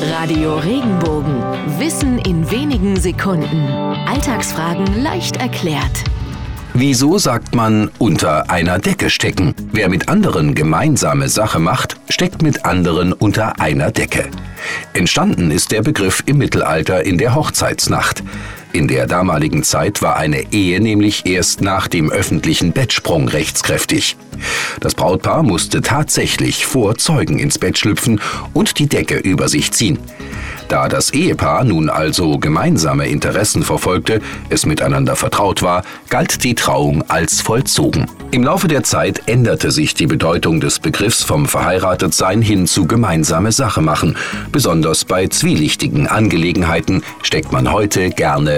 Radio Regenbogen. Wissen in wenigen Sekunden. Alltagsfragen leicht erklärt. Wieso sagt man unter einer Decke stecken? Wer mit anderen gemeinsame Sache macht, steckt mit anderen unter einer Decke. Entstanden ist der Begriff im Mittelalter in der Hochzeitsnacht. In der damaligen Zeit war eine Ehe nämlich erst nach dem öffentlichen Bettsprung rechtskräftig. Das Brautpaar musste tatsächlich vor Zeugen ins Bett schlüpfen und die Decke über sich ziehen. Da das Ehepaar nun also gemeinsame Interessen verfolgte, es miteinander vertraut war, galt die Trauung als vollzogen. Im Laufe der Zeit änderte sich die Bedeutung des Begriffs vom Verheiratetsein hin zu gemeinsame Sache machen. Besonders bei zwielichtigen Angelegenheiten steckt man heute gerne